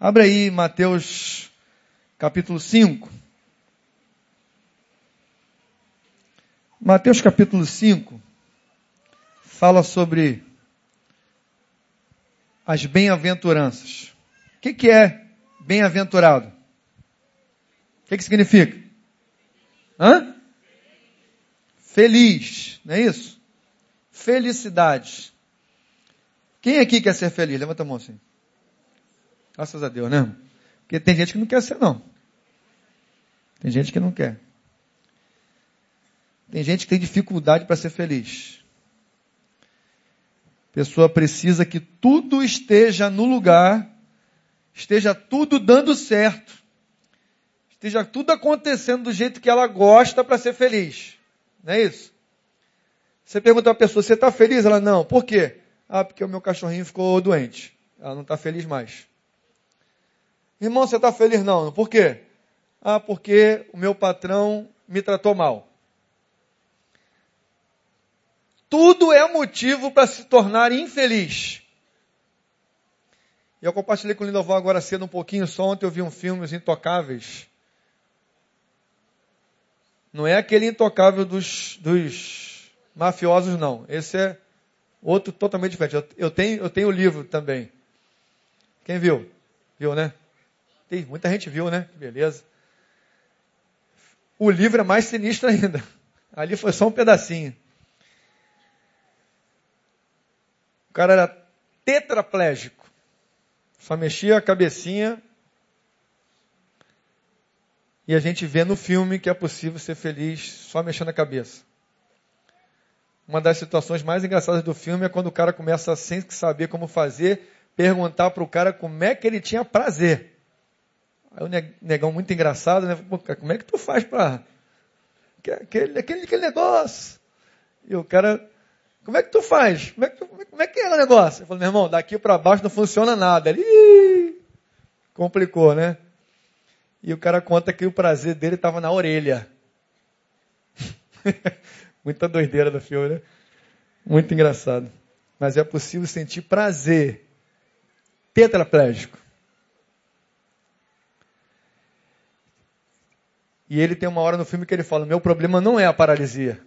Abra aí Mateus capítulo 5. Mateus capítulo 5 fala sobre as bem-aventuranças. O que, que é bem-aventurado? O que, que significa? Hã? Feliz, não é isso? Felicidade. Quem aqui quer ser feliz? Levanta a mão assim. Graças a Deus, né? Porque tem gente que não quer ser, não. Tem gente que não quer. Tem gente que tem dificuldade para ser feliz. A pessoa precisa que tudo esteja no lugar, esteja tudo dando certo, esteja tudo acontecendo do jeito que ela gosta para ser feliz. Não é isso? Você pergunta a pessoa, você está feliz? Ela, não. Por quê? Ah, porque o meu cachorrinho ficou doente. Ela não está feliz mais. Irmão, você está feliz? Não. Por quê? Ah, porque o meu patrão me tratou mal. Tudo é motivo para se tornar infeliz. E eu compartilhei com o Lindoval agora cedo um pouquinho, só ontem eu vi um filme, Os Intocáveis. Não é aquele intocável dos, dos mafiosos, não. Esse é outro totalmente diferente. Eu, eu, tenho, eu tenho o livro também. Quem viu? Viu, né? Tem, muita gente viu, né? Beleza. O livro é mais sinistro ainda. Ali foi só um pedacinho. O cara era tetraplégico. Só mexia a cabecinha. E a gente vê no filme que é possível ser feliz só mexendo a cabeça. Uma das situações mais engraçadas do filme é quando o cara começa, sem saber como fazer, perguntar para o cara como é que ele tinha prazer. Aí o negão muito engraçado, né? Como é que tu faz para aquele, aquele, aquele negócio? E o cara, como é que tu faz? Como é que, tu, como é, que é o negócio? Eu falei, meu irmão, daqui para baixo não funciona nada. Ele, complicou, né? E o cara conta que o prazer dele estava na orelha. Muita doideira do filme, né? Muito engraçado. Mas é possível sentir prazer tetraplégico. E ele tem uma hora no filme que ele fala: Meu problema não é a paralisia.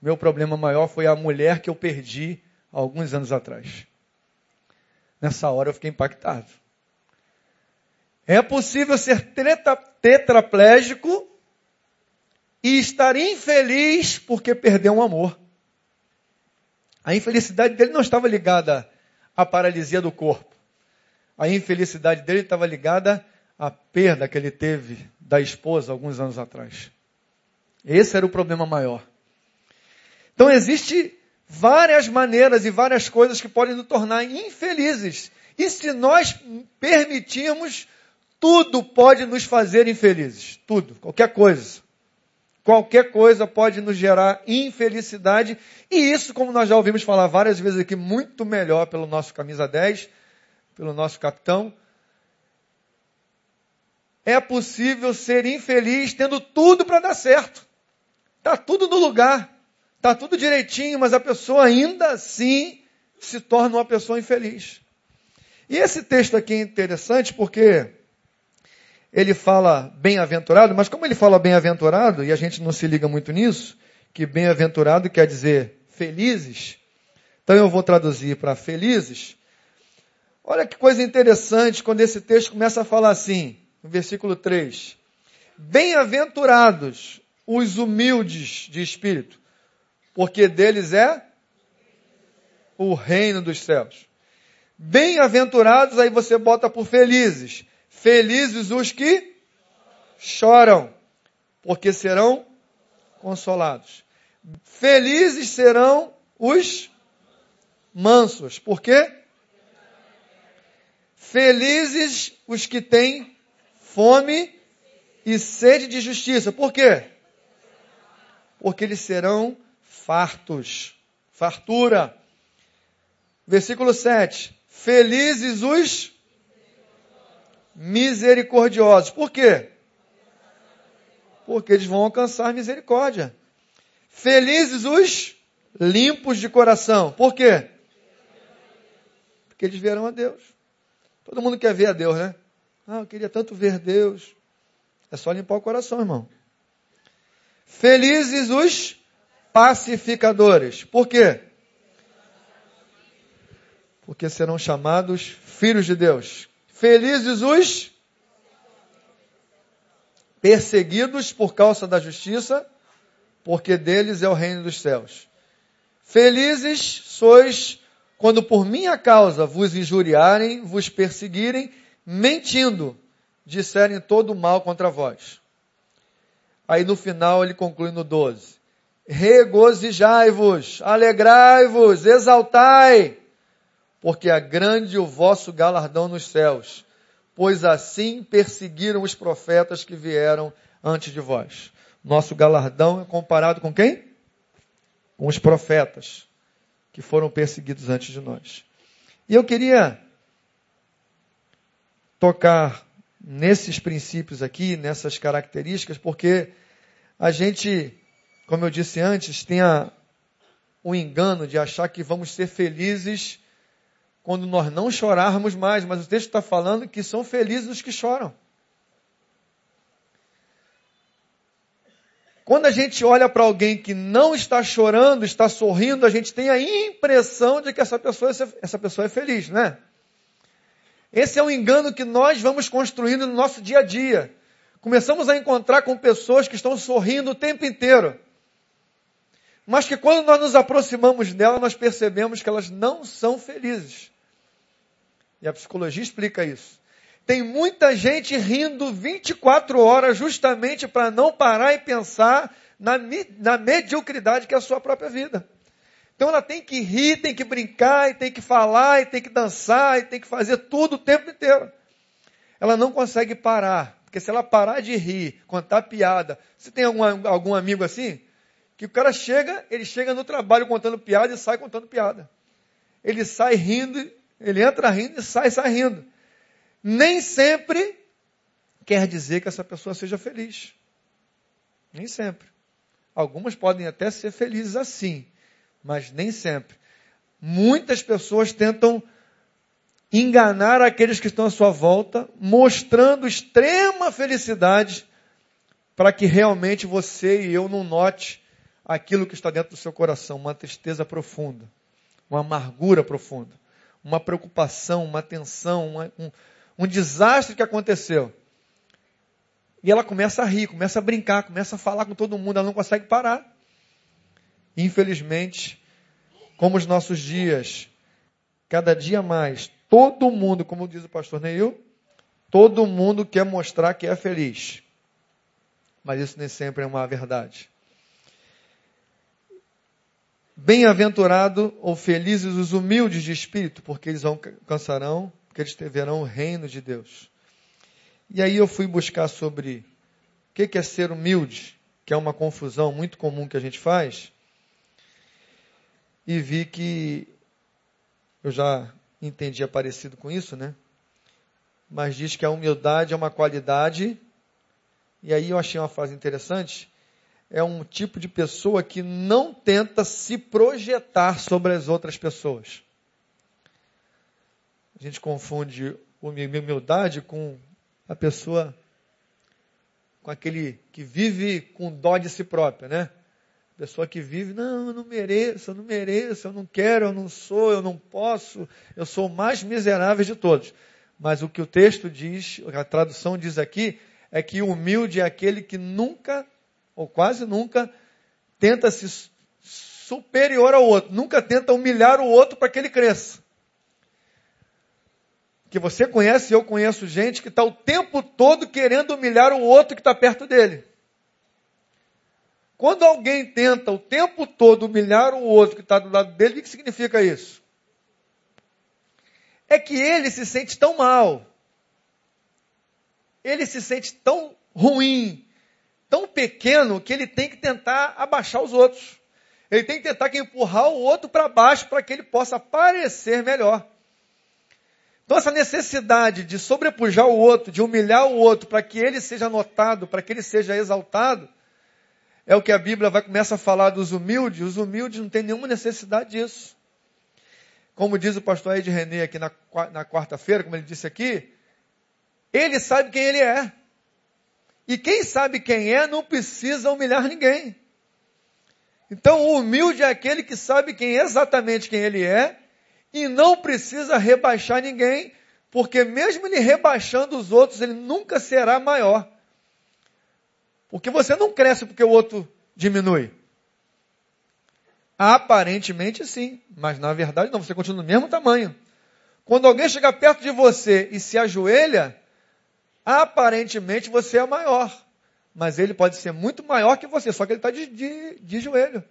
Meu problema maior foi a mulher que eu perdi alguns anos atrás. Nessa hora eu fiquei impactado. É possível ser tetraplégico e estar infeliz porque perdeu um amor. A infelicidade dele não estava ligada à paralisia do corpo. A infelicidade dele estava ligada à perda que ele teve da esposa alguns anos atrás. Esse era o problema maior. Então existe várias maneiras e várias coisas que podem nos tornar infelizes. E se nós permitirmos, tudo pode nos fazer infelizes. Tudo, qualquer coisa. Qualquer coisa pode nos gerar infelicidade, e isso, como nós já ouvimos falar várias vezes aqui, muito melhor pelo nosso camisa 10, pelo nosso capitão. É possível ser infeliz tendo tudo para dar certo. Está tudo no lugar, está tudo direitinho, mas a pessoa ainda assim se torna uma pessoa infeliz. E esse texto aqui é interessante porque ele fala bem-aventurado, mas como ele fala bem-aventurado, e a gente não se liga muito nisso, que bem-aventurado quer dizer felizes, então eu vou traduzir para felizes. Olha que coisa interessante quando esse texto começa a falar assim, versículo 3: Bem-aventurados os humildes de espírito, porque deles é o reino dos céus. Bem-aventurados, aí você bota por felizes. Felizes os que choram, porque serão consolados. Felizes serão os mansos, por quê? Felizes os que têm fome e sede de justiça, por quê? Porque eles serão fartos, fartura. Versículo 7. Felizes os misericordiosos. Por quê? Porque eles vão alcançar misericórdia. Felizes os limpos de coração. Por quê? Porque eles verão a Deus. Todo mundo quer ver a Deus, né? Ah, eu queria tanto ver Deus. É só limpar o coração, irmão. Felizes os pacificadores. Por quê? Porque serão chamados filhos de Deus. Felizes os perseguidos por causa da justiça, porque deles é o reino dos céus. Felizes sois quando por minha causa vos injuriarem, vos perseguirem, mentindo, disserem todo o mal contra vós. Aí no final ele conclui no 12: Regozijai-vos, alegrai-vos, exaltai, porque é grande o vosso galardão nos céus, pois assim perseguiram os profetas que vieram antes de vós. Nosso galardão é comparado com quem? Com os profetas que foram perseguidos antes de nós. E eu queria tocar nesses princípios aqui, nessas características, porque a gente, como eu disse antes, tem a, o engano de achar que vamos ser felizes quando nós não chorarmos mais, mas o texto está falando que são felizes os que choram. Quando a gente olha para alguém que não está chorando, está sorrindo, a gente tem a impressão de que essa pessoa, essa pessoa é feliz, né? Esse é um engano que nós vamos construindo no nosso dia a dia. Começamos a encontrar com pessoas que estão sorrindo o tempo inteiro. Mas que quando nós nos aproximamos dela, nós percebemos que elas não são felizes. E a psicologia explica isso. Tem muita gente rindo 24 horas justamente para não parar e pensar na, na mediocridade que é a sua própria vida. Então ela tem que rir, tem que brincar, e tem que falar, e tem que dançar, e tem que fazer tudo o tempo inteiro. Ela não consegue parar. Porque se ela parar de rir, contar piada. Você tem algum, algum amigo assim? Que o cara chega, ele chega no trabalho contando piada e sai contando piada. Ele sai rindo, ele entra rindo e sai, sai rindo nem sempre quer dizer que essa pessoa seja feliz. Nem sempre. Algumas podem até ser felizes assim, mas nem sempre. Muitas pessoas tentam enganar aqueles que estão à sua volta, mostrando extrema felicidade para que realmente você e eu não note aquilo que está dentro do seu coração, uma tristeza profunda, uma amargura profunda, uma preocupação, uma tensão, uma, um, um desastre que aconteceu. E ela começa a rir, começa a brincar, começa a falar com todo mundo, ela não consegue parar. Infelizmente, como os nossos dias, cada dia mais, todo mundo, como diz o pastor Neil, todo mundo quer mostrar que é feliz. Mas isso nem sempre é uma verdade. Bem-aventurado ou felizes os humildes de espírito, porque eles alcançarão que eles verão o reino de Deus. E aí eu fui buscar sobre o que é ser humilde, que é uma confusão muito comum que a gente faz, e vi que eu já entendi parecido com isso, né? Mas diz que a humildade é uma qualidade, e aí eu achei uma frase interessante, é um tipo de pessoa que não tenta se projetar sobre as outras pessoas. A gente confunde humildade com a pessoa, com aquele que vive com dó de si própria, né? Pessoa que vive, não, eu não mereço, eu não mereço, eu não quero, eu não sou, eu não posso, eu sou o mais miserável de todos. Mas o que o texto diz, a tradução diz aqui, é que humilde é aquele que nunca, ou quase nunca, tenta se superior ao outro, nunca tenta humilhar o outro para que ele cresça que você conhece, eu conheço gente que está o tempo todo querendo humilhar o outro que está perto dele. Quando alguém tenta o tempo todo humilhar o outro que está do lado dele, o que significa isso? É que ele se sente tão mal, ele se sente tão ruim, tão pequeno, que ele tem que tentar abaixar os outros. Ele tem que tentar empurrar o outro para baixo para que ele possa parecer melhor. Então, essa necessidade de sobrepujar o outro, de humilhar o outro, para que ele seja notado, para que ele seja exaltado, é o que a Bíblia vai começar a falar dos humildes. Os humildes não têm nenhuma necessidade disso. como diz o pastor Ed René aqui na, na quarta-feira, como ele disse aqui, ele sabe quem ele é. E quem sabe quem é não precisa humilhar ninguém. Então, o humilde é aquele que sabe quem é exatamente quem ele é e não precisa rebaixar ninguém, porque mesmo ele rebaixando os outros, ele nunca será maior. Porque você não cresce porque o outro diminui. Aparentemente sim, mas na verdade não, você continua no mesmo tamanho. Quando alguém chega perto de você e se ajoelha, aparentemente você é maior. Mas ele pode ser muito maior que você, só que ele está de, de, de joelho.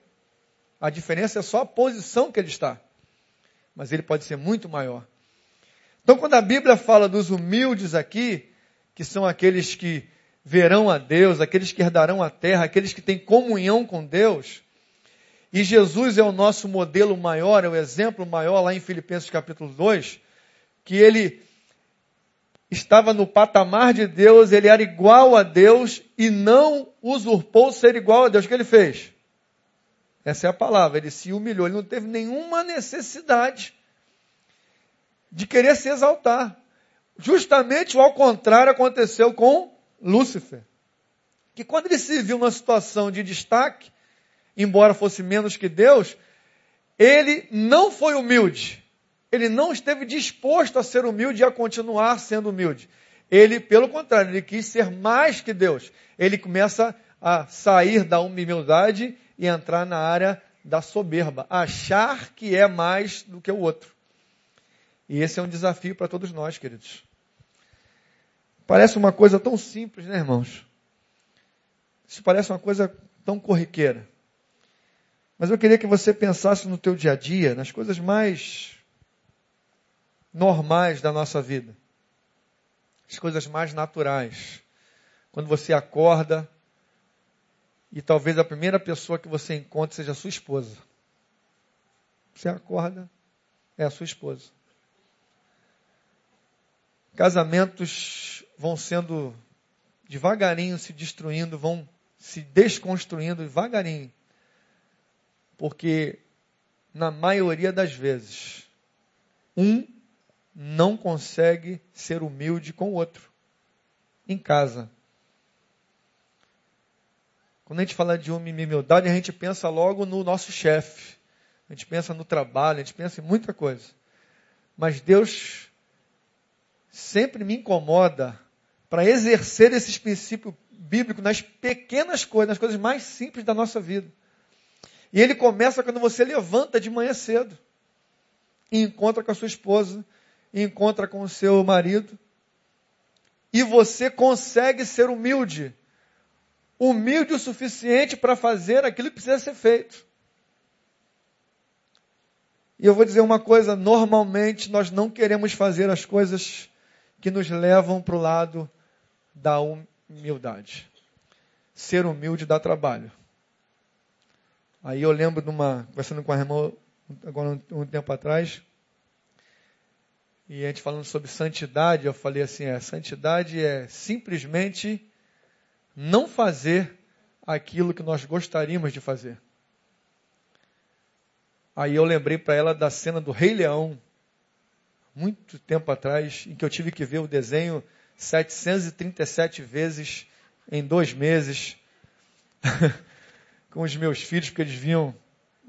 A diferença é só a posição que ele está. Mas ele pode ser muito maior. Então, quando a Bíblia fala dos humildes aqui, que são aqueles que verão a Deus, aqueles que herdarão a terra, aqueles que têm comunhão com Deus, e Jesus é o nosso modelo maior, é o exemplo maior lá em Filipenses capítulo 2, que ele estava no patamar de Deus, ele era igual a Deus e não usurpou ser igual a Deus. O que ele fez? Essa é a palavra. Ele se humilhou, ele não teve nenhuma necessidade de querer se exaltar. Justamente ao contrário aconteceu com Lúcifer. Que quando ele se viu numa situação de destaque, embora fosse menos que Deus, ele não foi humilde. Ele não esteve disposto a ser humilde e a continuar sendo humilde. Ele, pelo contrário, ele quis ser mais que Deus. Ele começa a sair da humildade e entrar na área da soberba, achar que é mais do que o outro. E esse é um desafio para todos nós, queridos. Parece uma coisa tão simples, né, irmãos? Isso parece uma coisa tão corriqueira. Mas eu queria que você pensasse no teu dia a dia, nas coisas mais normais da nossa vida. As coisas mais naturais. Quando você acorda e talvez a primeira pessoa que você encontre seja a sua esposa. Você acorda, é a sua esposa. Casamentos vão sendo devagarinho se destruindo, vão se desconstruindo devagarinho. Porque, na maioria das vezes, um não consegue ser humilde com o outro. Em casa. Quando a gente fala de humildade, a gente pensa logo no nosso chefe. A gente pensa no trabalho, a gente pensa em muita coisa. Mas Deus sempre me incomoda para exercer esses princípios bíblicos nas pequenas coisas, nas coisas mais simples da nossa vida. E ele começa quando você levanta de manhã cedo e encontra com a sua esposa, e encontra com o seu marido, e você consegue ser humilde. Humilde o suficiente para fazer aquilo que precisa ser feito. E eu vou dizer uma coisa: normalmente nós não queremos fazer as coisas que nos levam para o lado da humildade. Ser humilde dá trabalho. Aí eu lembro de uma, conversando com a irmã agora um, tempo atrás, e a gente falando sobre santidade, eu falei assim, é, santidade é simplesmente não fazer aquilo que nós gostaríamos de fazer. Aí eu lembrei para ela da cena do Rei Leão, muito tempo atrás, em que eu tive que ver o desenho 737 vezes em dois meses. com os meus filhos, porque eles vinham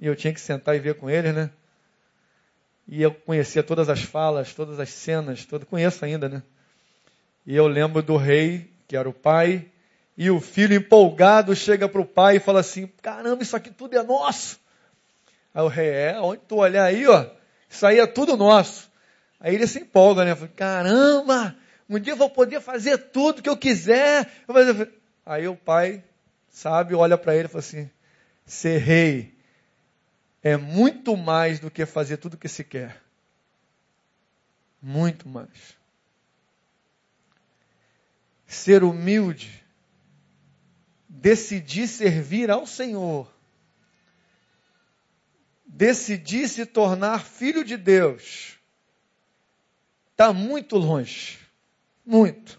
e eu tinha que sentar e ver com eles, né? E eu conhecia todas as falas, todas as cenas, todo, conheço ainda, né? E eu lembro do rei, que era o pai, e o filho empolgado chega para o pai e fala assim: caramba, isso aqui tudo é nosso. Aí o rei, é, onde tu olhar aí, ó, isso aí é tudo nosso. Aí ele se empolga, né? Fala, caramba, um dia eu vou poder fazer tudo que eu quiser. Aí o pai, sabe, olha para ele e fala assim: Ser rei é muito mais do que fazer tudo que se quer. Muito mais. Ser humilde, decidir servir ao Senhor, decidir se tornar filho de Deus, está muito longe. Muito.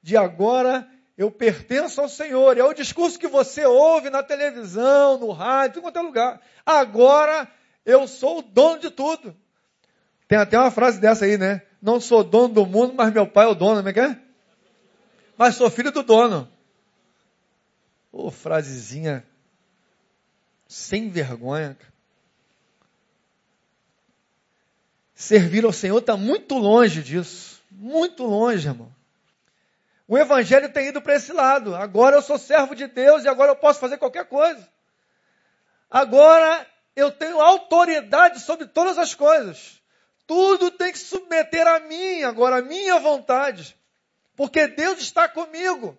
De agora eu pertenço ao Senhor. É o discurso que você ouve na televisão, no rádio, em qualquer lugar. Agora eu sou o dono de tudo. Tem até uma frase dessa aí, né? Não sou dono do mundo, mas meu pai é o dono, como é que é? Mas sou filho do dono. Ô, oh, frasezinha sem vergonha. Servir ao Senhor está muito longe disso. Muito longe, irmão. O Evangelho tem ido para esse lado. Agora eu sou servo de Deus e agora eu posso fazer qualquer coisa. Agora eu tenho autoridade sobre todas as coisas. Tudo tem que submeter a mim, agora a minha vontade. Porque Deus está comigo.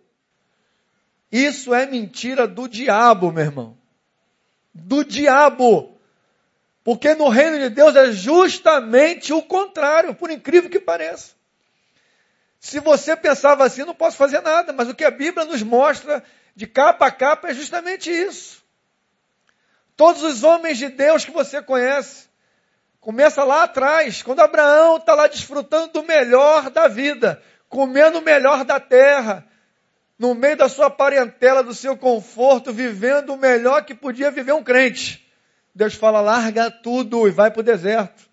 Isso é mentira do diabo, meu irmão. Do diabo. Porque no reino de Deus é justamente o contrário, por incrível que pareça. Se você pensava assim, não posso fazer nada, mas o que a Bíblia nos mostra de capa a capa é justamente isso. Todos os homens de Deus que você conhece, começa lá atrás, quando Abraão está lá desfrutando do melhor da vida, comendo o melhor da terra, no meio da sua parentela, do seu conforto, vivendo o melhor que podia viver um crente. Deus fala: larga tudo e vai para o deserto.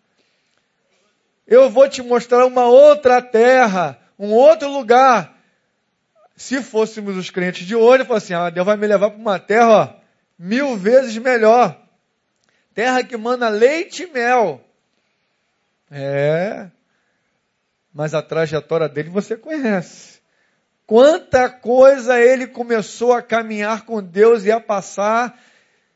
Eu vou te mostrar uma outra terra, um outro lugar. Se fôssemos os crentes de hoje, eu assim: ah, Deus vai me levar para uma terra ó, mil vezes melhor. Terra que manda leite e mel. É. Mas a trajetória dele você conhece. Quanta coisa ele começou a caminhar com Deus e a passar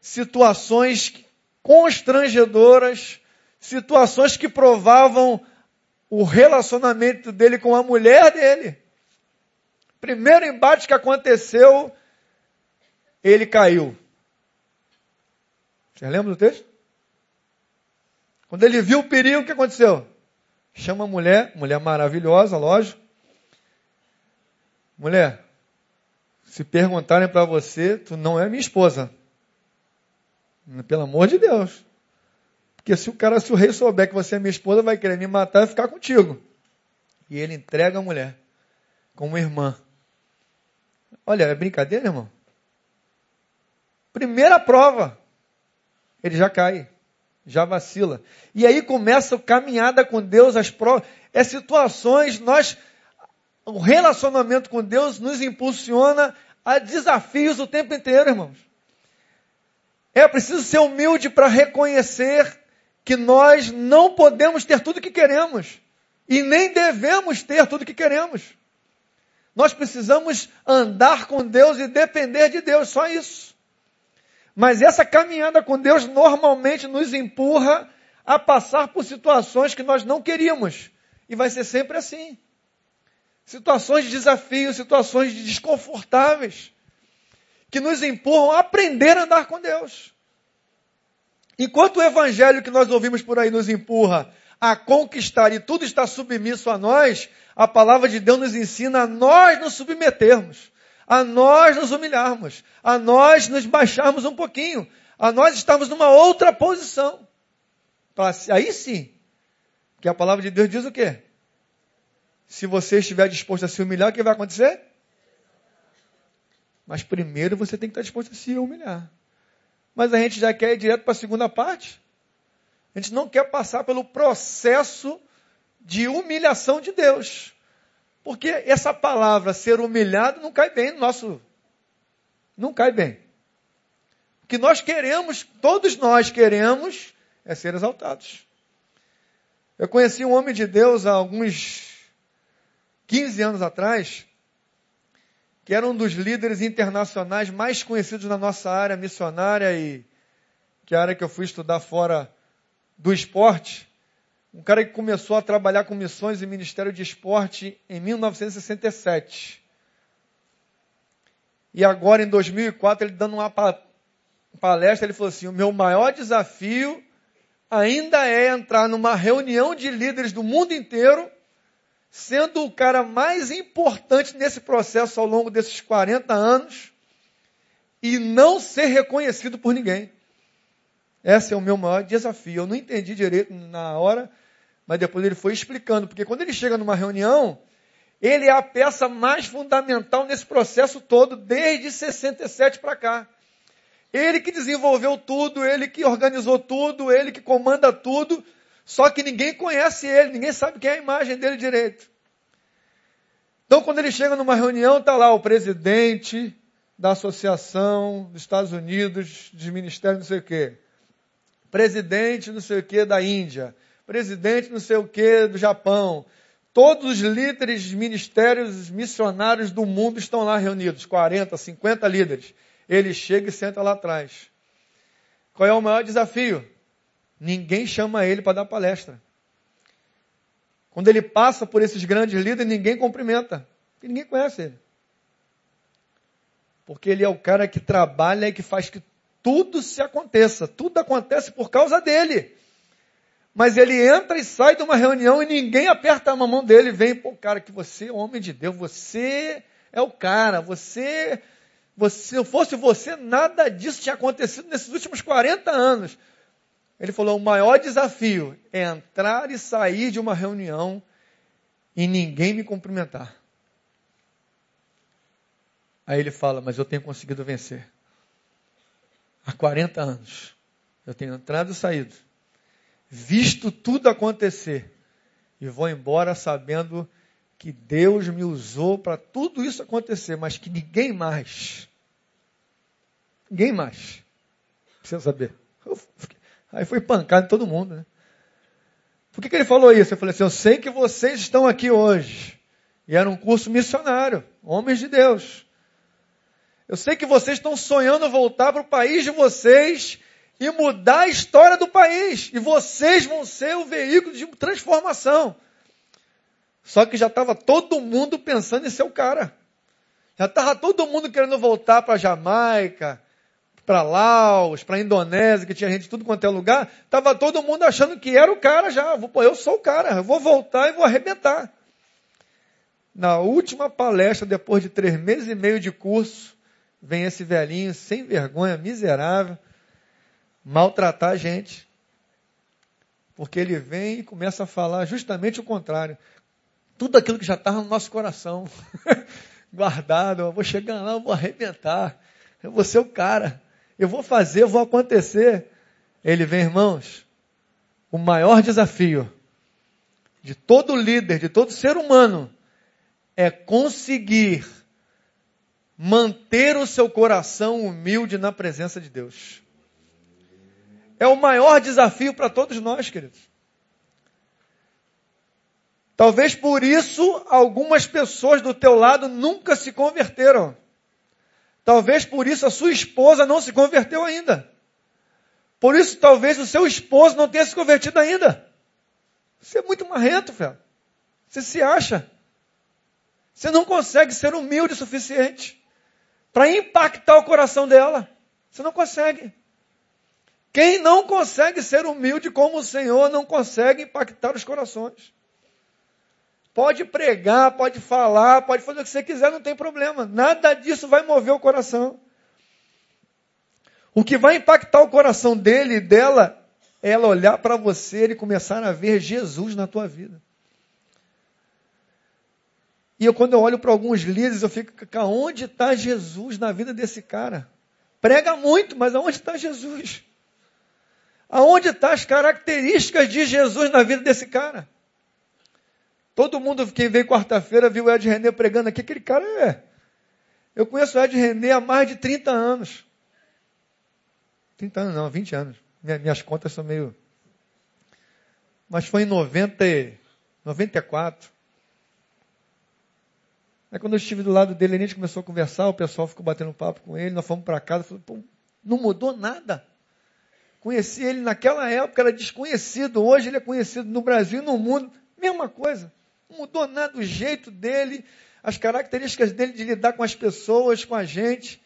situações constrangedoras, situações que provavam o relacionamento dele com a mulher dele. Primeiro embate que aconteceu, ele caiu. Você lembra do texto? Quando ele viu o perigo, o que aconteceu? Chama a mulher, mulher maravilhosa, lógico. Mulher, se perguntarem para você, tu não é minha esposa. Pelo amor de Deus. Porque se o cara, se o rei souber que você é minha esposa, vai querer me matar e ficar contigo. E ele entrega a mulher como irmã. Olha, é brincadeira, irmão? Primeira prova. Ele já cai, já vacila. E aí começa a caminhada com Deus, as provas. É situações, nós. O relacionamento com Deus nos impulsiona a desafios o tempo inteiro, irmãos. É preciso ser humilde para reconhecer que nós não podemos ter tudo que queremos e nem devemos ter tudo que queremos. Nós precisamos andar com Deus e depender de Deus, só isso. Mas essa caminhada com Deus normalmente nos empurra a passar por situações que nós não queríamos. E vai ser sempre assim. Situações de desafio, situações desconfortáveis, que nos empurram a aprender a andar com Deus. Enquanto o evangelho que nós ouvimos por aí nos empurra a conquistar e tudo está submisso a nós, a palavra de Deus nos ensina a nós nos submetermos, a nós nos humilharmos, a nós nos baixarmos um pouquinho, a nós estarmos numa outra posição. Aí sim, que a palavra de Deus diz o quê? Se você estiver disposto a se humilhar, o que vai acontecer? Mas primeiro você tem que estar disposto a se humilhar mas a gente já quer ir direto para a segunda parte. A gente não quer passar pelo processo de humilhação de Deus. Porque essa palavra ser humilhado não cai bem no nosso. Não cai bem. O que nós queremos, todos nós queremos, é ser exaltados. Eu conheci um homem de Deus há alguns 15 anos atrás, que era um dos líderes internacionais mais conhecidos na nossa área missionária e que é a área que eu fui estudar fora do esporte. Um cara que começou a trabalhar com missões e ministério de esporte em 1967. E agora, em 2004, ele dando uma palestra, ele falou assim: o meu maior desafio ainda é entrar numa reunião de líderes do mundo inteiro sendo o cara mais importante nesse processo ao longo desses 40 anos e não ser reconhecido por ninguém. Esse é o meu maior desafio. Eu não entendi direito na hora, mas depois ele foi explicando, porque quando ele chega numa reunião, ele é a peça mais fundamental nesse processo todo, desde 67 para cá. Ele que desenvolveu tudo, ele que organizou tudo, ele que comanda tudo, Só que ninguém conhece ele, ninguém sabe quem é a imagem dele direito. Então, quando ele chega numa reunião, está lá o presidente da Associação dos Estados Unidos de Ministério não sei o quê, presidente não sei o quê da Índia, presidente não sei o quê do Japão. Todos os líderes de ministérios missionários do mundo estão lá reunidos, 40, 50 líderes. Ele chega e senta lá atrás. Qual é o maior desafio? Ninguém chama ele para dar palestra. Quando ele passa por esses grandes líderes, ninguém cumprimenta. Porque ninguém conhece ele. Porque ele é o cara que trabalha e que faz que tudo se aconteça. Tudo acontece por causa dele. Mas ele entra e sai de uma reunião e ninguém aperta a mão dele. Vem, pô, cara, que você é homem de Deus. Você é o cara. Você, você, se fosse você, nada disso tinha acontecido nesses últimos 40 anos. Ele falou: o maior desafio é entrar e sair de uma reunião e ninguém me cumprimentar. Aí ele fala: Mas eu tenho conseguido vencer. Há 40 anos. Eu tenho entrado e saído, visto tudo acontecer, e vou embora sabendo que Deus me usou para tudo isso acontecer, mas que ninguém mais, ninguém mais, precisa saber. Eu fiquei, Aí foi pancado em todo mundo, né? Por que, que ele falou isso? Eu falei assim, eu sei que vocês estão aqui hoje. E era um curso missionário, homens de Deus. Eu sei que vocês estão sonhando voltar para o país de vocês e mudar a história do país. E vocês vão ser o veículo de transformação. Só que já estava todo mundo pensando em ser o cara. Já estava todo mundo querendo voltar para Jamaica, para Laos, para Indonésia, que tinha gente de tudo quanto é lugar, estava todo mundo achando que era o cara já. Pô, eu sou o cara, eu vou voltar e vou arrebentar. Na última palestra, depois de três meses e meio de curso, vem esse velhinho sem vergonha, miserável, maltratar a gente. Porque ele vem e começa a falar justamente o contrário. Tudo aquilo que já estava no nosso coração, guardado, eu vou chegar lá, eu vou arrebentar, eu vou ser o cara eu vou fazer, eu vou acontecer. Ele vem, irmãos, o maior desafio de todo líder, de todo ser humano, é conseguir manter o seu coração humilde na presença de Deus. É o maior desafio para todos nós, queridos. Talvez por isso algumas pessoas do teu lado nunca se converteram. Talvez por isso a sua esposa não se converteu ainda. Por isso talvez o seu esposo não tenha se convertido ainda. Você é muito marrento, velho. Você se acha. Você não consegue ser humilde o suficiente para impactar o coração dela. Você não consegue. Quem não consegue ser humilde como o Senhor não consegue impactar os corações. Pode pregar, pode falar, pode fazer o que você quiser, não tem problema. Nada disso vai mover o coração. O que vai impactar o coração dele e dela é ela olhar para você e começar a ver Jesus na tua vida. E eu, quando eu olho para alguns líderes, eu fico, aonde está Jesus na vida desse cara? Prega muito, mas aonde está Jesus? Aonde estão tá as características de Jesus na vida desse cara? Todo mundo, quem veio quarta-feira, viu o Ed René pregando aqui, aquele cara é. Eu conheço o Ed René há mais de 30 anos. 30 anos não, 20 anos. Minhas contas são meio. Mas foi em 90, 94. Aí quando eu estive do lado dele, a gente começou a conversar, o pessoal ficou batendo papo com ele, nós fomos para casa, falei, não mudou nada. Conheci ele naquela época, era desconhecido, hoje ele é conhecido no Brasil e no mundo, mesma coisa. Mudou nada o jeito dele, as características dele de lidar com as pessoas, com a gente.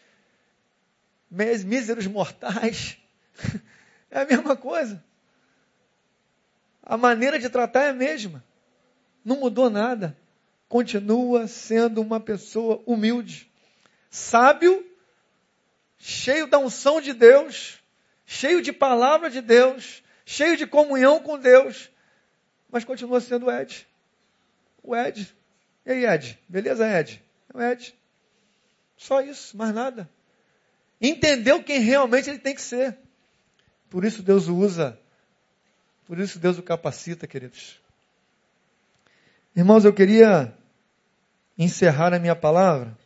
Míseros mortais. É a mesma coisa. A maneira de tratar é a mesma. Não mudou nada. Continua sendo uma pessoa humilde, sábio, cheio da unção de Deus, cheio de palavra de Deus, cheio de comunhão com Deus, mas continua sendo Ed o Ed. E aí, Ed? Beleza, Ed? É o Ed. Só isso, mais nada. Entendeu quem realmente ele tem que ser. Por isso Deus o usa Por isso Deus o capacita, queridos. Irmãos, eu queria encerrar a minha palavra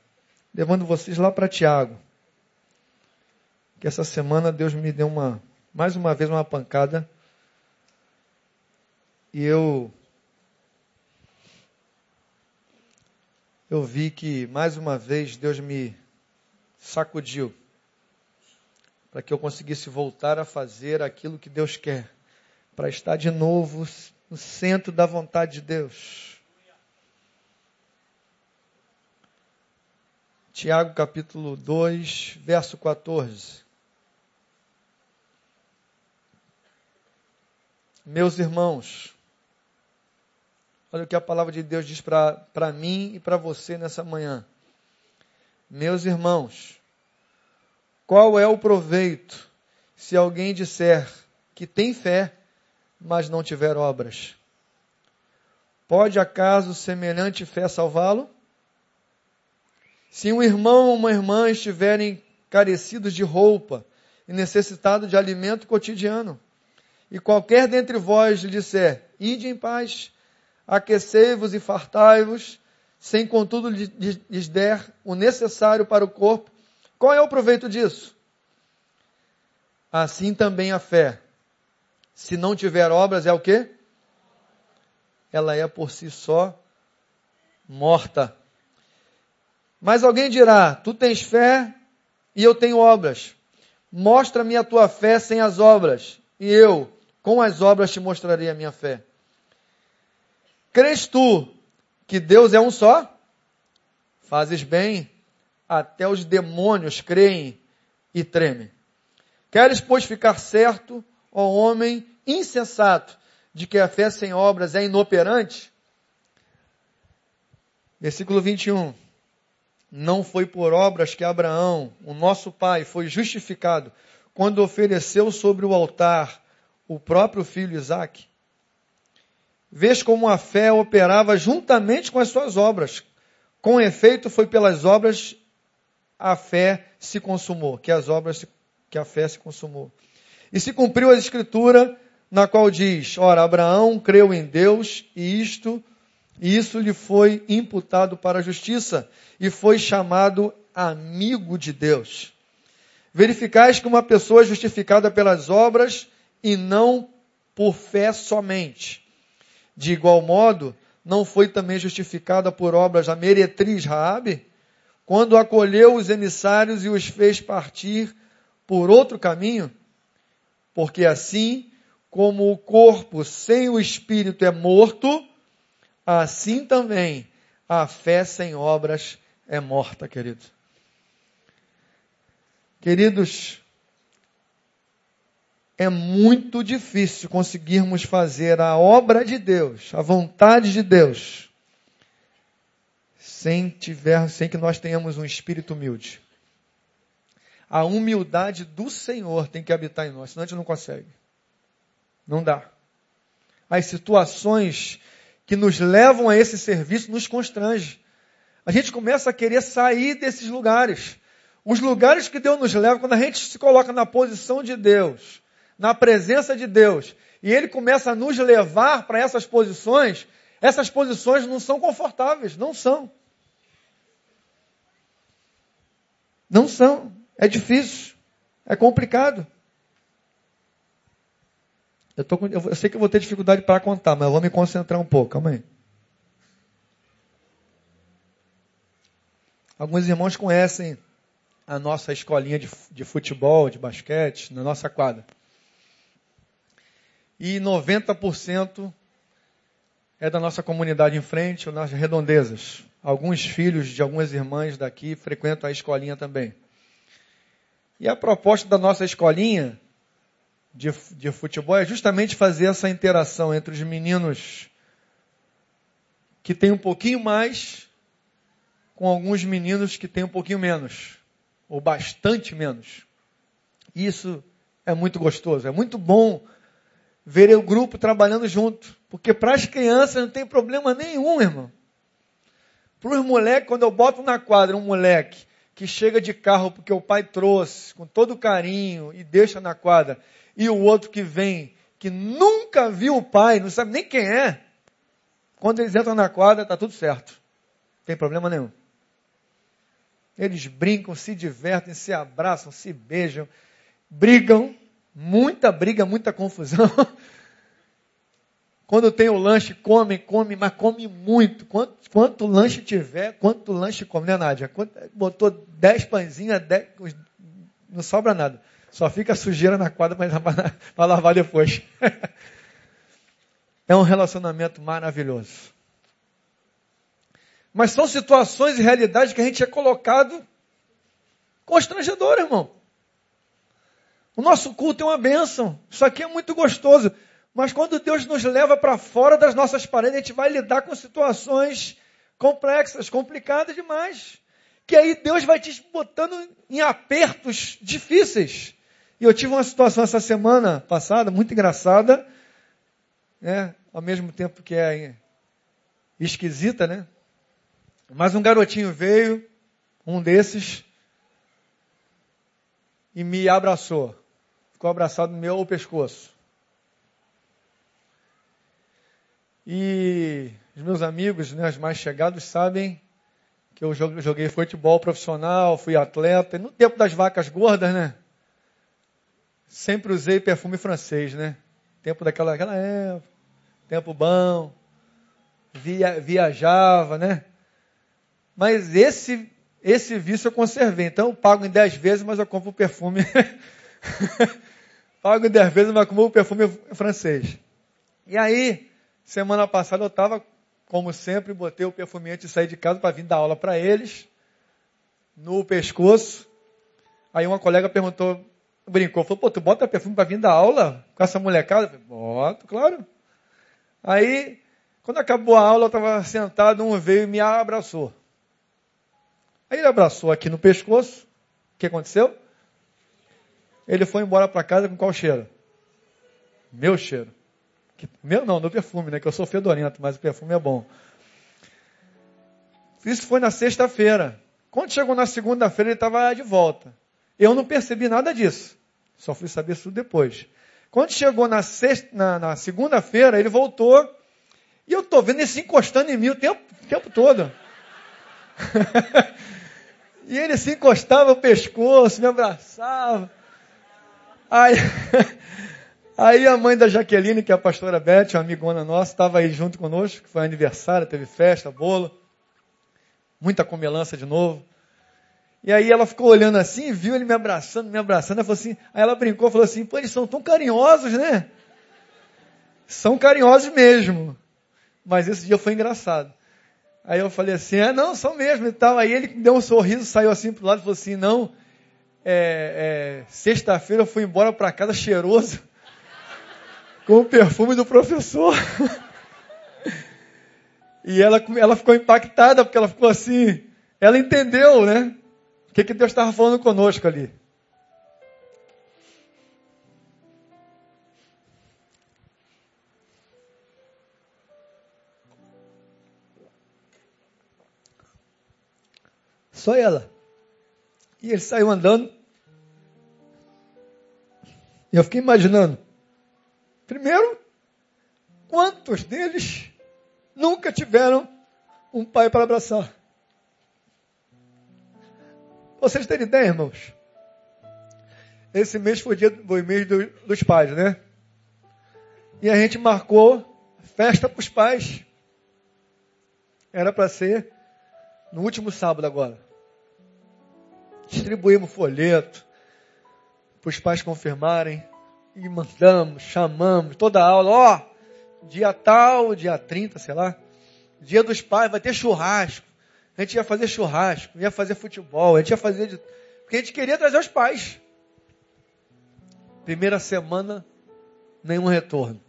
levando vocês lá para Tiago. Que essa semana Deus me deu uma, mais uma vez, uma pancada. E eu eu vi que mais uma vez Deus me sacudiu para que eu conseguisse voltar a fazer aquilo que Deus quer, para estar de novo no centro da vontade de Deus. Tiago capítulo 2, verso 14. Meus irmãos, olha o que a palavra de Deus diz para mim e para você nessa manhã. Meus irmãos, qual é o proveito se alguém disser que tem fé, mas não tiver obras? Pode acaso semelhante fé salvá-lo? Se um irmão ou uma irmã estiverem carecidos de roupa e necessitados de alimento cotidiano, e qualquer dentre vós lhe disser, ide em paz, aquecei-vos e fartai-vos, sem contudo lhes der o necessário para o corpo, qual é o proveito disso? Assim também a fé, se não tiver obras, é o quê? Ela é por si só morta. Mas alguém dirá: Tu tens fé e eu tenho obras. Mostra-me a tua fé sem as obras, e eu, com as obras, te mostrarei a minha fé. Crês tu que Deus é um só? Fazes bem, até os demônios creem e tremem. Queres, pois, ficar certo, ó homem insensato, de que a fé sem obras é inoperante? Versículo 21 não foi por obras que Abraão, o nosso pai, foi justificado quando ofereceu sobre o altar o próprio filho Isaque. Vês como a fé operava juntamente com as suas obras. Com efeito, foi pelas obras a fé se consumou, que as obras, que a fé se consumou. E se cumpriu a escritura na qual diz: Ora, Abraão creu em Deus e isto e isso lhe foi imputado para a justiça e foi chamado amigo de Deus. Verificais que uma pessoa é justificada pelas obras e não por fé somente. De igual modo, não foi também justificada por obras a meretriz Raabe, quando acolheu os emissários e os fez partir por outro caminho? Porque assim como o corpo sem o espírito é morto, assim também a fé sem obras é morta, querido. Queridos, é muito difícil conseguirmos fazer a obra de Deus, a vontade de Deus, sem, tiver, sem que nós tenhamos um espírito humilde. A humildade do Senhor tem que habitar em nós, senão a gente não consegue. Não dá. As situações que nos levam a esse serviço nos constrange. A gente começa a querer sair desses lugares. Os lugares que Deus nos leva, quando a gente se coloca na posição de Deus, na presença de Deus, e Ele começa a nos levar para essas posições, essas posições não são confortáveis, não são. Não são. É difícil. É complicado. Eu, tô, eu, sei que eu vou ter dificuldade para contar, mas eu vou me concentrar um pouco. Calma aí. Alguns irmãos conhecem a nossa escolinha de, de futebol, de basquete, na nossa quadra. E 90% é da nossa comunidade em frente, ou nas redondezas. Alguns filhos de algumas irmãs daqui frequentam a escolinha também. E a proposta da nossa escolinha de, de futebol é justamente fazer essa interação entre os meninos que têm um pouquinho mais com alguns meninos que têm um pouquinho menos, ou bastante menos. Isso é muito gostoso, é muito bom ver o grupo trabalhando junto, porque para as crianças não tem problema nenhum, irmão. Para os moleques, quando eu boto na quadra um moleque que chega de carro porque o pai trouxe, com todo carinho, e deixa na quadra, e o outro que vem, que nunca viu o pai, não sabe nem quem é, quando eles entram na quadra, está tudo certo. Não tem problema nenhum. Eles brincam, se divertem, se abraçam, se beijam, brigam, muita briga, muita confusão. Quando tem o lanche, come, come, mas come muito. Quanto, quanto lanche tiver, quanto lanche come, né, Nádia? Quanto, botou dez pãezinhos, dez, não sobra nada. Só fica sujeira na quadra para lavar depois. é um relacionamento maravilhoso. Mas são situações e realidades que a gente é colocado constrangedor, irmão. O nosso culto é uma bênção. Isso aqui é muito gostoso. Mas quando Deus nos leva para fora das nossas paredes, a gente vai lidar com situações complexas, complicadas demais. Que aí Deus vai te botando em apertos difíceis. E eu tive uma situação essa semana passada, muito engraçada, né? ao mesmo tempo que é esquisita, né? Mas um garotinho veio, um desses, e me abraçou. Ficou abraçado no meu pescoço. E os meus amigos, né, os mais chegados, sabem que eu joguei futebol profissional, fui atleta. E no tempo das vacas gordas, né? Sempre usei perfume francês, né? Tempo daquela aquela época, tempo bom. Via, viajava, né? Mas esse esse vício eu conservei. Então eu pago em 10 vezes, mas eu compro perfume. pago 10 vezes, mas compro perfume francês. E aí, Semana passada eu estava, como sempre, botei o perfume antes de sair de casa para vir dar aula para eles, no pescoço. Aí uma colega perguntou, brincou, falou, pô, tu bota perfume para vir dar aula com essa molecada? Eu falei, boto, claro. Aí, quando acabou a aula, eu estava sentado, um veio e me abraçou. Aí ele abraçou aqui no pescoço. O que aconteceu? Ele foi embora para casa com qual cheiro? Meu cheiro. Que, meu não, do perfume, né? Que eu sou fedorento, mas o perfume é bom. Isso foi na sexta-feira. Quando chegou na segunda-feira, ele estava de volta. Eu não percebi nada disso. Só fui saber isso depois. Quando chegou na, na, na segunda-feira, ele voltou. E eu estou vendo ele se encostando em mim o tempo, o tempo todo. e ele se encostava no pescoço, me abraçava. Aí, Aí a mãe da Jaqueline, que é a pastora Beth, uma amigona nossa, estava aí junto conosco, que foi aniversário, teve festa, bolo, muita comelança de novo. E aí ela ficou olhando assim, viu ele me abraçando, me abraçando, ela falou assim, aí ela brincou, falou assim, pô, eles são tão carinhosos, né? São carinhosos mesmo. Mas esse dia foi engraçado. Aí eu falei assim, ah, não, são mesmo e tal. Aí ele deu um sorriso, saiu assim pro lado e falou assim, não, é, é, sexta-feira eu fui embora para casa cheiroso com o perfume do professor. e ela, ela ficou impactada, porque ela ficou assim. Ela entendeu, né? O que, que Deus estava falando conosco ali. Só ela. E ele saiu andando. E eu fiquei imaginando Primeiro, quantos deles nunca tiveram um pai para abraçar? Vocês terem ideia, irmãos? Esse mês foi, dia, foi mês do, dos pais, né? E a gente marcou festa para os pais. Era para ser no último sábado agora. Distribuímos folheto para os pais confirmarem e mandamos, chamamos, toda aula, ó, dia tal, dia 30, sei lá, dia dos pais, vai ter churrasco. A gente ia fazer churrasco, ia fazer futebol, a gente ia fazer. De... Porque a gente queria trazer os pais. Primeira semana, nenhum retorno.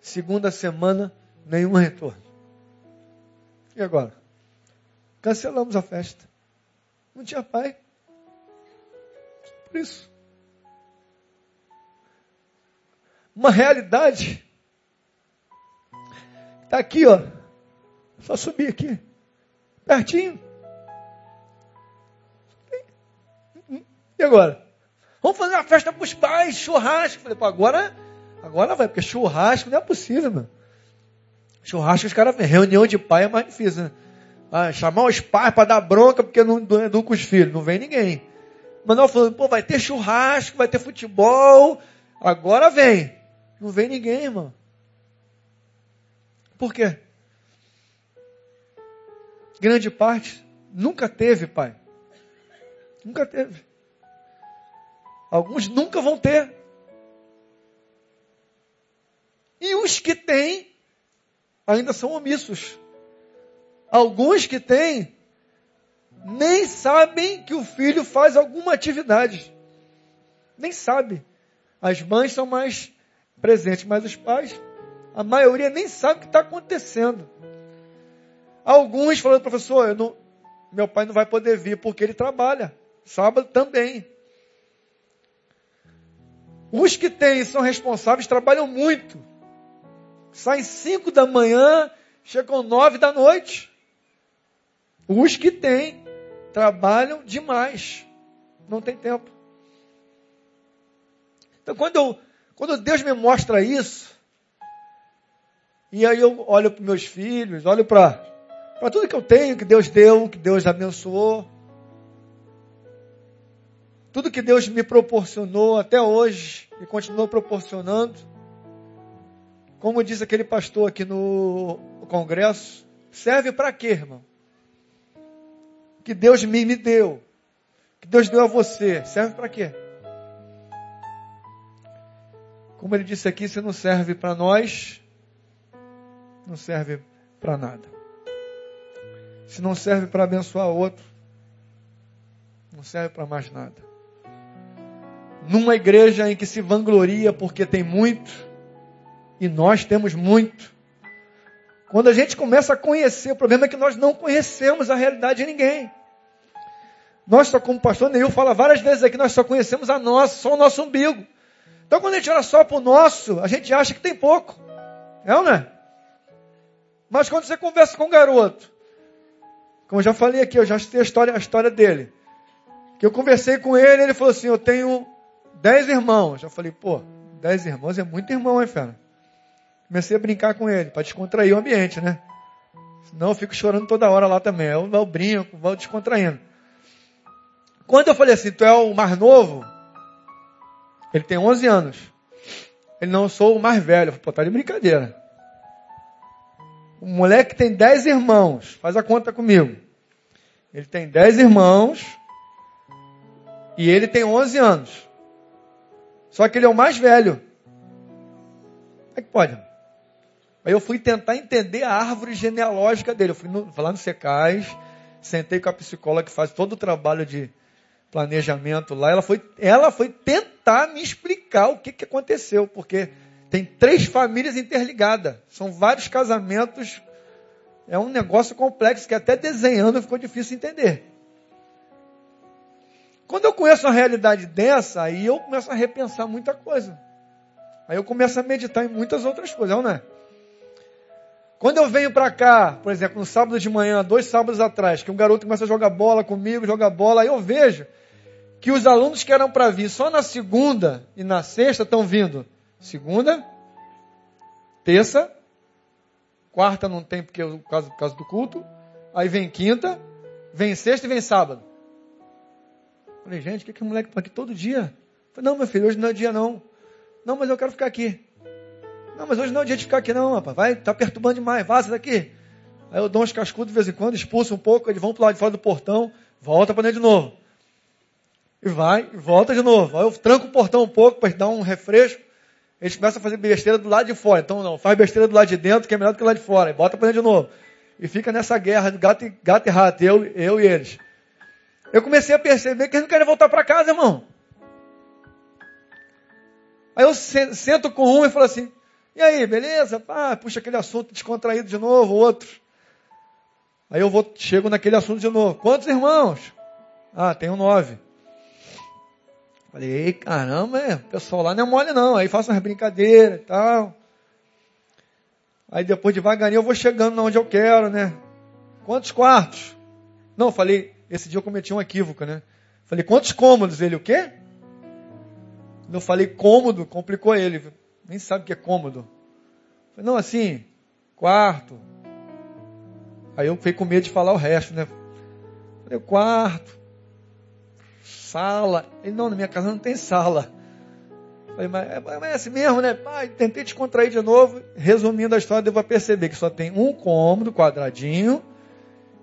Segunda semana, nenhum retorno. E agora? Cancelamos a festa. Não tinha pai. Por isso. uma realidade. Está aqui, ó. Só subir aqui. Pertinho. E agora? Vamos fazer uma festa para os pais, churrasco. Falei, pô, agora, Agora vai, porque churrasco não é possível, mano. Churrasco os caras reunião de pai é mais difícil, né? Ah, chamar os pais para dar bronca porque não, educa os filhos, não vem ninguém. Manuel falando, pô, vai ter churrasco, vai ter futebol, agora vem. Não vem ninguém, irmão. Por quê? Grande parte nunca teve, pai. Nunca teve. Alguns nunca vão ter. E os que têm ainda são omissos. Alguns que têm nem sabem que o filho faz alguma atividade. Nem sabe. As mães são mais presentes, mas os pais, a maioria nem sabe o que está acontecendo. Alguns falando, professor, não, meu pai não vai poder vir porque ele trabalha. Sábado também. Os que têm são responsáveis trabalham muito. Saem cinco da manhã, chegam nove da noite. Os que têm trabalham demais. Não tem tempo. Então, quando, eu, quando Deus me mostra isso, e aí eu olho para meus filhos, olho para tudo que eu tenho, que Deus deu, que Deus abençoou, tudo que Deus me proporcionou até hoje e continuou proporcionando. Como diz aquele pastor aqui no congresso, serve para quê, irmão? Que Deus me, me deu, que Deus deu a você, serve para quê? Como ele disse aqui, se não serve para nós, não serve para nada. Se não serve para abençoar outro, não serve para mais nada numa igreja em que se vangloria porque tem muito, e nós temos muito. Quando a gente começa a conhecer, o problema é que nós não conhecemos a realidade de ninguém. Nós só, como pastor Neil fala várias vezes aqui, nós só conhecemos a nossa, só o nosso umbigo. Então quando a gente olha só para o nosso, a gente acha que tem pouco. É ou não é? Mas quando você conversa com um garoto, como eu já falei aqui, eu já citei a história, a história dele. Que eu conversei com ele, ele falou assim: Eu tenho Dez irmãos. Eu falei, pô, dez irmãos é muito irmão, hein, fera? Comecei a brincar com ele, para descontrair o ambiente, né? Senão eu fico chorando toda hora lá também. Eu, eu brinco, vou descontraindo. Quando eu falei assim, tu é o mais novo? Ele tem 11 anos. Ele não sou o mais velho. Falei, pô, tá de brincadeira. O moleque tem 10 irmãos. Faz a conta comigo. Ele tem 10 irmãos. E ele tem 11 anos. Só que ele é o mais velho. Como é que pode? Aí eu fui tentar entender a árvore genealógica dele. Eu fui, no, lá no Secais, sentei com a psicóloga que faz todo o trabalho de planejamento lá. Ela foi, ela foi tentar me explicar o que, que aconteceu, porque tem três famílias interligadas. São vários casamentos. É um negócio complexo que até desenhando ficou difícil entender. Quando eu conheço uma realidade dessa, aí eu começo a repensar muita coisa. Aí eu começo a meditar em muitas outras coisas, não é? Quando eu venho para cá, por exemplo, no sábado de manhã, dois sábados atrás, que um garoto começa a jogar bola comigo, jogar bola, aí eu vejo que os alunos que eram para vir só na segunda e na sexta estão vindo. Segunda, terça, quarta não tem porque é causa, por causa do culto, aí vem quinta, vem sexta e vem sábado. Falei, gente, o que, que o moleque está aqui todo dia? Falei, não, meu filho, hoje não é dia não. Não, mas eu quero ficar aqui. Não, mas hoje não é dia de ficar aqui não, rapaz. Vai, tá perturbando demais, vaza daqui. Aí eu dou uns cascudos de vez em quando, expulso um pouco, eles vão para lado de fora do portão, volta para dentro de novo. E vai, e volta de novo. Aí eu tranco o portão um pouco para dar um refresco. Eles começam a fazer besteira do lado de fora. Então não, faz besteira do lado de dentro, que é melhor do que lá de fora. E bota para dentro de novo. E fica nessa guerra de gato e, gato e rato, eu, eu e eles. Eu comecei a perceber que eles não querem voltar para casa, irmão. Aí eu sento com um e falo assim, e aí, beleza? Ah, puxa aquele assunto descontraído de novo, outro. Aí eu vou, chego naquele assunto de novo. Quantos irmãos? Ah, tenho nove. Falei, caramba, é, o pessoal lá não é mole não. Aí faço umas brincadeiras e tal. Aí depois devagarinho eu vou chegando onde eu quero, né? Quantos quartos? Não, falei, esse dia eu cometi um equívoco, né? Falei, quantos cômodos? Ele, o quê? Eu falei cômodo, complicou ele. Nem sabe o que é cômodo. Falei, não, assim, quarto. Aí eu fiquei com medo de falar o resto, né? Falei, quarto, sala. Ele, não, na minha casa não tem sala. Falei, mas, é, mas é assim mesmo, né? Pai, tentei te contrair de novo. Resumindo a história, devo perceber que só tem um cômodo quadradinho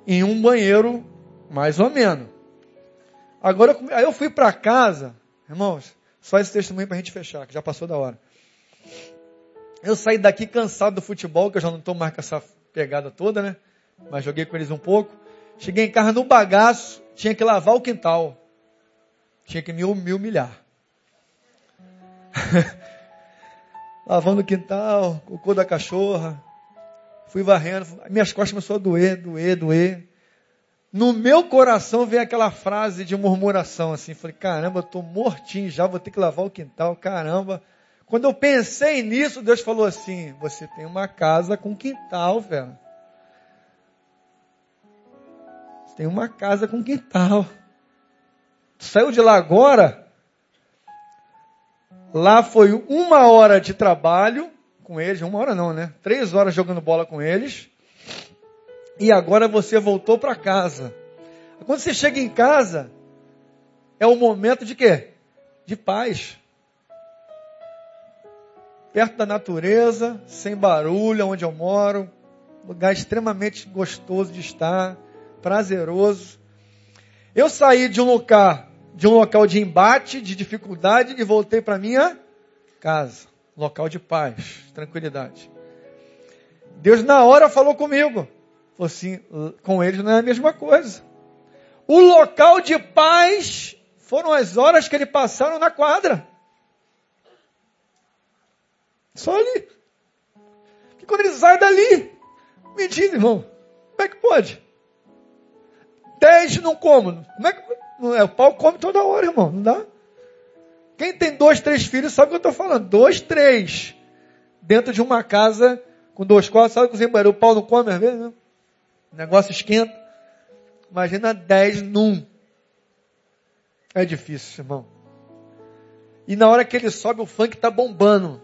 e um banheiro, mais ou menos. Agora, aí eu fui para casa, irmãos, só esse testemunho para a gente fechar, que já passou da hora. Eu saí daqui cansado do futebol, que eu já não estou mais com essa pegada toda, né? Mas joguei com eles um pouco. Cheguei em casa no bagaço, tinha que lavar o quintal. Tinha que me humilhar. Lavando o quintal, cocô da cachorra. Fui varrendo. Minhas costas começaram a doer, doer, doer. No meu coração veio aquela frase de murmuração assim. Falei, caramba, eu estou mortinho já, vou ter que lavar o quintal, caramba. Quando eu pensei nisso, Deus falou assim: Você tem uma casa com quintal, velho. Você tem uma casa com quintal. Saiu de lá agora. Lá foi uma hora de trabalho com eles, uma hora não, né? Três horas jogando bola com eles. E agora você voltou para casa. Quando você chega em casa, é o momento de quê? De paz perto da natureza, sem barulho, onde eu moro, lugar extremamente gostoso de estar, prazeroso. Eu saí de um local, de um local de embate, de dificuldade e voltei para minha casa, local de paz, tranquilidade. Deus na hora falou comigo, falou assim, com eles não é a mesma coisa. O local de paz foram as horas que eles passaram na quadra. Só ali. Que quando ele sai dali, me diz, irmão, como é que pode? Dez num cômodo. Como é que. É, o pau come toda hora, irmão. Não dá? Quem tem dois, três filhos sabe o que eu estou falando. Dois, três. Dentro de uma casa com dois quartos, sabe que o pau não come às vezes, né? O negócio esquenta. Imagina dez num. É difícil, irmão. E na hora que ele sobe, o funk está bombando.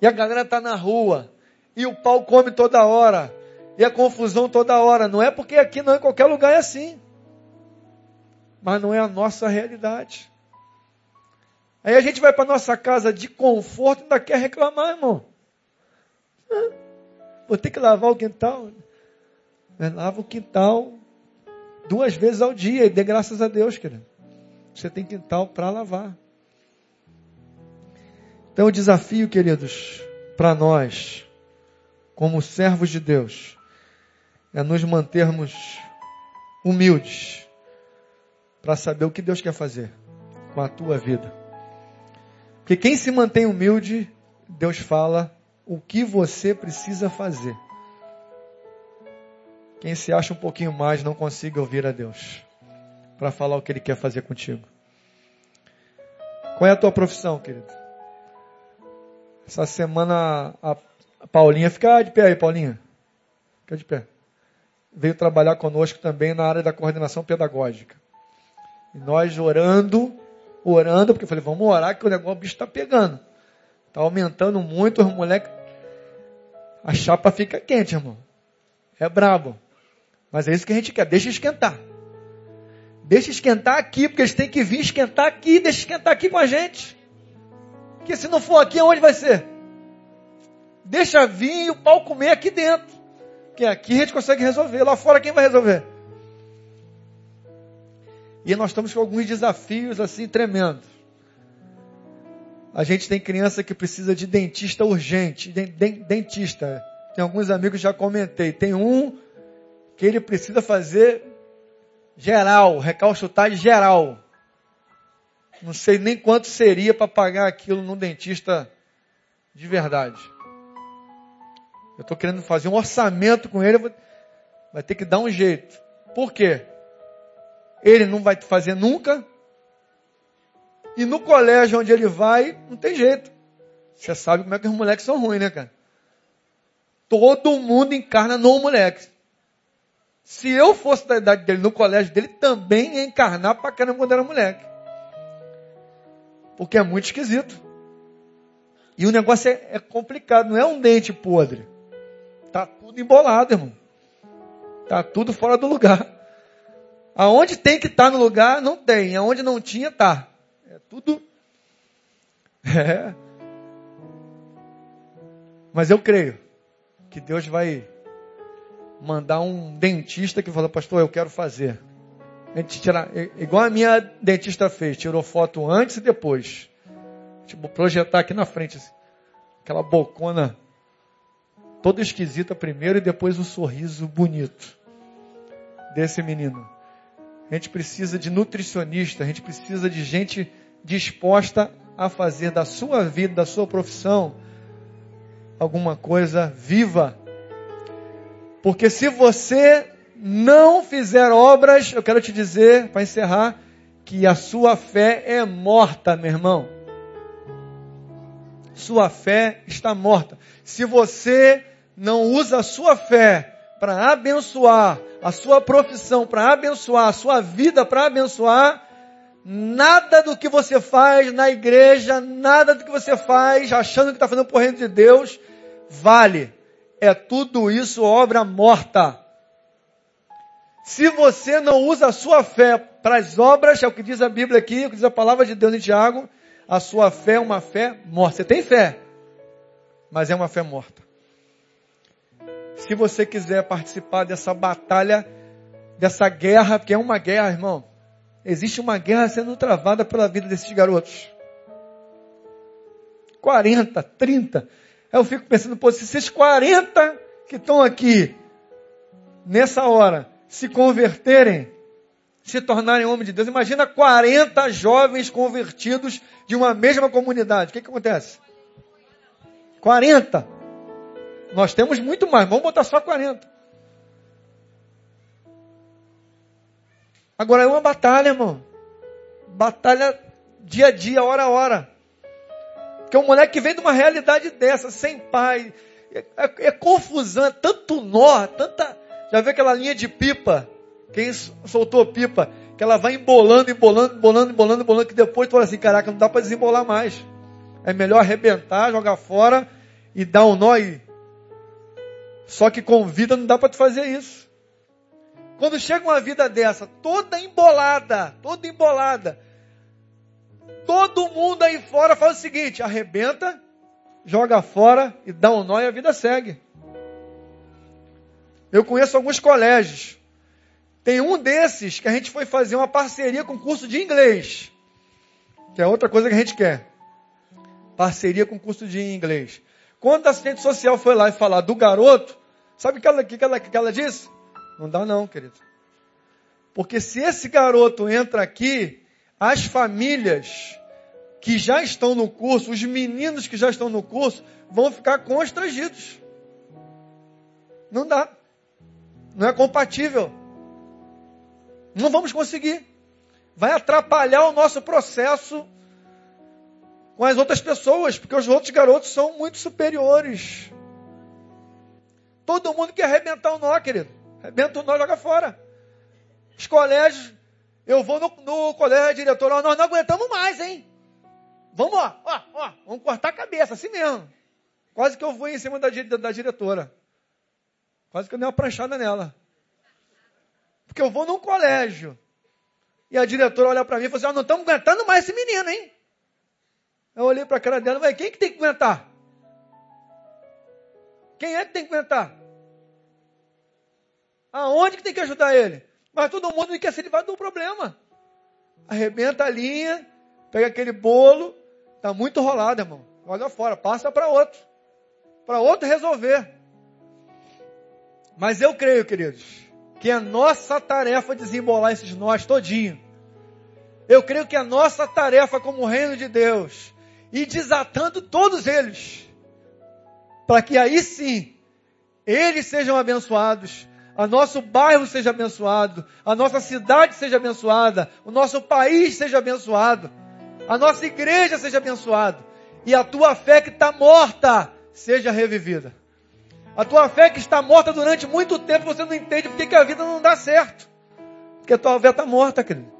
E a galera está na rua. E o pau come toda hora. E a confusão toda hora. Não é porque aqui não, em qualquer lugar é assim. Mas não é a nossa realidade. Aí a gente vai para nossa casa de conforto e ainda quer reclamar, irmão. Vou ter que lavar o quintal. Lava o quintal duas vezes ao dia e dê graças a Deus, querido. Você tem quintal para lavar. Então, o desafio, queridos, para nós, como servos de Deus, é nos mantermos humildes para saber o que Deus quer fazer com a tua vida. Porque quem se mantém humilde, Deus fala o que você precisa fazer. Quem se acha um pouquinho mais não consiga ouvir a Deus para falar o que Ele quer fazer contigo. Qual é a tua profissão, querido? Essa semana a, Paulinha, fica de pé aí, Paulinha. Fica de pé. Veio trabalhar conosco também na área da coordenação pedagógica. E nós orando, orando, porque eu falei, vamos orar que o negócio o bicho está pegando. Está aumentando muito, os moleques. A chapa fica quente, irmão. É brabo. Mas é isso que a gente quer. Deixa esquentar. Deixa esquentar aqui, porque eles têm que vir esquentar aqui, deixa esquentar aqui com a gente. Porque se não for aqui, aonde vai ser? Deixa vir o pau comer aqui dentro. Que aqui a gente consegue resolver. Lá fora quem vai resolver? E nós estamos com alguns desafios assim tremendos. A gente tem criança que precisa de dentista urgente. Dentista. Tem alguns amigos já comentei. Tem um que ele precisa fazer geral, recalchutagem geral. Não sei nem quanto seria para pagar aquilo num dentista de verdade. Eu estou querendo fazer um orçamento com ele, vai ter que dar um jeito. Por quê? Ele não vai fazer nunca. E no colégio onde ele vai, não tem jeito. Você sabe como é que os moleques são ruins, né, cara? Todo mundo encarna no moleque. Se eu fosse da idade dele, no colégio dele, também ia encarnar para caramba quando era moleque. Porque é muito esquisito. E o negócio é, é complicado, não é um dente podre. Tá tudo embolado, irmão. Tá tudo fora do lugar. Aonde tem que estar tá no lugar, não tem. Aonde não tinha, tá. É tudo. É. Mas eu creio que Deus vai mandar um dentista que fala, pastor, eu quero fazer. A gente tirar, igual a minha dentista fez, tirou foto antes e depois. Tipo, projetar aqui na frente, assim, aquela bocona toda esquisita primeiro e depois o sorriso bonito desse menino. A gente precisa de nutricionista, a gente precisa de gente disposta a fazer da sua vida, da sua profissão, alguma coisa viva. Porque se você não fizer obras, eu quero te dizer, para encerrar, que a sua fé é morta, meu irmão. Sua fé está morta. Se você não usa a sua fé para abençoar a sua profissão, para abençoar a sua vida, para abençoar, nada do que você faz na igreja, nada do que você faz achando que está fazendo por reino de Deus, vale. É tudo isso obra morta. Se você não usa a sua fé para as obras, é o que diz a Bíblia aqui, é o que diz a palavra de Deus em Tiago, a sua fé é uma fé morta. Você tem fé, mas é uma fé morta. Se você quiser participar dessa batalha, dessa guerra, porque é uma guerra, irmão. Existe uma guerra sendo travada pela vida desses garotos. 40, 30. Aí eu fico pensando, pô, se esses 40 que estão aqui, nessa hora, se converterem, se tornarem homens de Deus. Imagina 40 jovens convertidos de uma mesma comunidade. O que, que acontece? 40. Nós temos muito mais, vamos botar só 40. Agora é uma batalha, irmão. Batalha dia a dia, hora a hora. Porque um moleque que vem de uma realidade dessa, sem pai, é, é, é confusão, é tanto nó, tanta já viu aquela linha de pipa? Quem soltou pipa? Que ela vai embolando, embolando, embolando, embolando, embolando, que depois tu fala assim, caraca, não dá para desembolar mais. É melhor arrebentar, jogar fora e dar um nó aí. Só que com vida não dá para tu fazer isso. Quando chega uma vida dessa, toda embolada, toda embolada, todo mundo aí fora faz o seguinte, arrebenta, joga fora e dá um nó e a vida segue. Eu conheço alguns colégios. Tem um desses que a gente foi fazer uma parceria com curso de inglês. Que é outra coisa que a gente quer. Parceria com curso de inglês. Quando a assistente social foi lá e falar do garoto, sabe o que ela, que, ela, que ela disse? Não dá não, querido. Porque se esse garoto entra aqui, as famílias que já estão no curso, os meninos que já estão no curso, vão ficar constrangidos. Não dá não é compatível. Não vamos conseguir. Vai atrapalhar o nosso processo com as outras pessoas, porque os outros garotos são muito superiores. Todo mundo quer arrebentar o nó, querido. Arrebenta o nó, joga fora. Os colégios, eu vou no, no colégio diretor, ó, nós não aguentamos mais, hein? Vamos, ó, ó, ó, vamos cortar a cabeça, assim mesmo. Quase que eu vou em cima da, da, da diretora. Quase que eu dei uma pranchada nela. Porque eu vou num colégio. E a diretora olha para mim e fala assim, oh, não estamos aguentando mais esse menino, hein? Eu olhei para a cara dela, mas quem que tem que aguentar? Quem é que tem que aguentar? Aonde que tem que ajudar ele? Mas todo mundo quer se livrar do problema. Arrebenta a linha, pega aquele bolo, tá muito rolado, irmão. Joga fora, passa para outro. Para outro resolver. Mas eu creio, queridos, que é nossa tarefa desembolar esses nós todinho. Eu creio que é nossa tarefa como reino de Deus ir desatando todos eles, para que aí sim eles sejam abençoados, a nosso bairro seja abençoado, a nossa cidade seja abençoada, o nosso país seja abençoado, a nossa igreja seja abençoada e a tua fé que está morta seja revivida. A tua fé que está morta durante muito tempo, você não entende porque que a vida não dá certo. Porque a tua fé está morta, querido.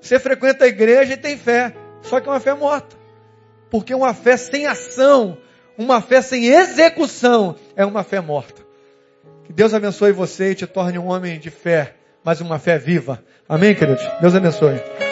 Você frequenta a igreja e tem fé, só que é uma fé morta. Porque uma fé sem ação, uma fé sem execução, é uma fé morta. Que Deus abençoe você e te torne um homem de fé, mas uma fé viva. Amém, queridos? Deus abençoe.